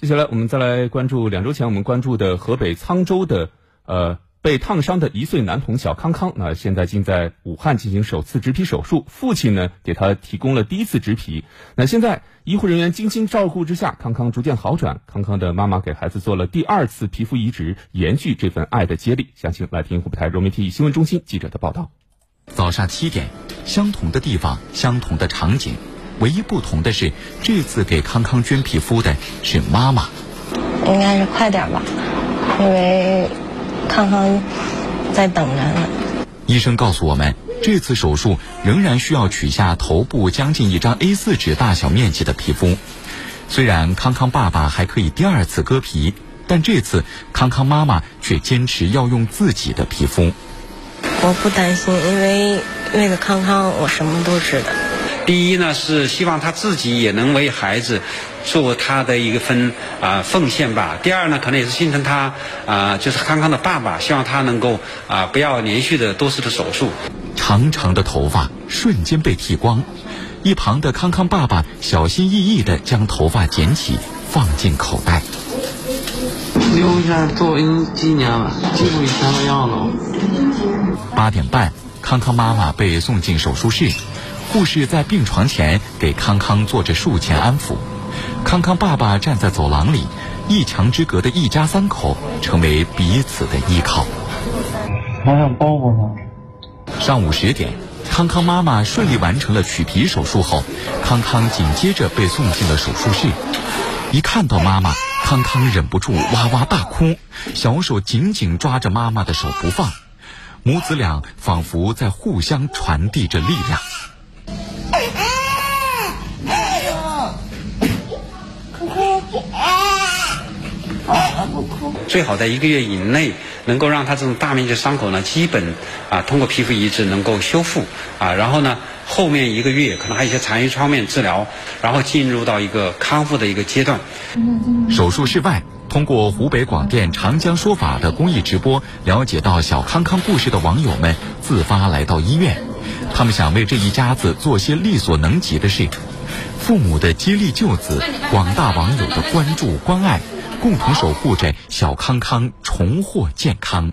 接下来我们再来关注两周前我们关注的河北沧州的呃被烫伤的一岁男童小康康，那现在竟在武汉进行首次植皮手术，父亲呢给他提供了第一次植皮。那现在医护人员精心照顾之下，康康逐渐好转。康康的妈妈给孩子做了第二次皮肤移植，延续这份爱的接力。详情来听湖北台融媒体新闻中心记者的报道。早上七点，相同的地方，相同的场景，唯一不同的是，这次给康康捐皮肤的是妈妈。应该是快点吧，因为康康在等着呢。医生告诉我们，这次手术仍然需要取下头部将近一张 A4 纸大小面积的皮肤。虽然康康爸爸还可以第二次割皮，但这次康康妈妈却坚持要用自己的皮肤。我不担心，因为为了康康，我什么都值得。第一呢，是希望他自己也能为孩子做他的一个分啊奉献吧。第二呢，可能也是心疼他啊，就是康康的爸爸，希望他能够啊不要连续的多次的手术。长长的头发瞬间被剃光，一旁的康康爸爸小心翼翼地将头发捡起放进口袋。留一下做纪念吧，记录以前的样子。八点半，康康妈妈被送进手术室，护士在病床前给康康做着术前安抚。康康爸爸站在走廊里，一墙之隔的一家三口成为彼此的依靠。好想抱抱他。上午十点，康康妈妈顺利完成了取皮手术后，康康紧接着被送进了手术室。一看到妈妈，康康忍不住哇哇大哭，小手紧紧抓着妈妈的手不放，母子俩仿佛在互相传递着力量。最好在一个月以内，能够让他这种大面积伤口呢，基本啊通过皮肤移植能够修复啊，然后呢后面一个月可能还有一些残余创面治疗，然后进入到一个康复的一个阶段。手术室外，通过湖北广电《长江说法》的公益直播了解到小康康故事的网友们自发来到医院，他们想为这一家子做些力所能及的事。父母的接力救子，广大网友的关注关爱，共同守护着小康康重获健康。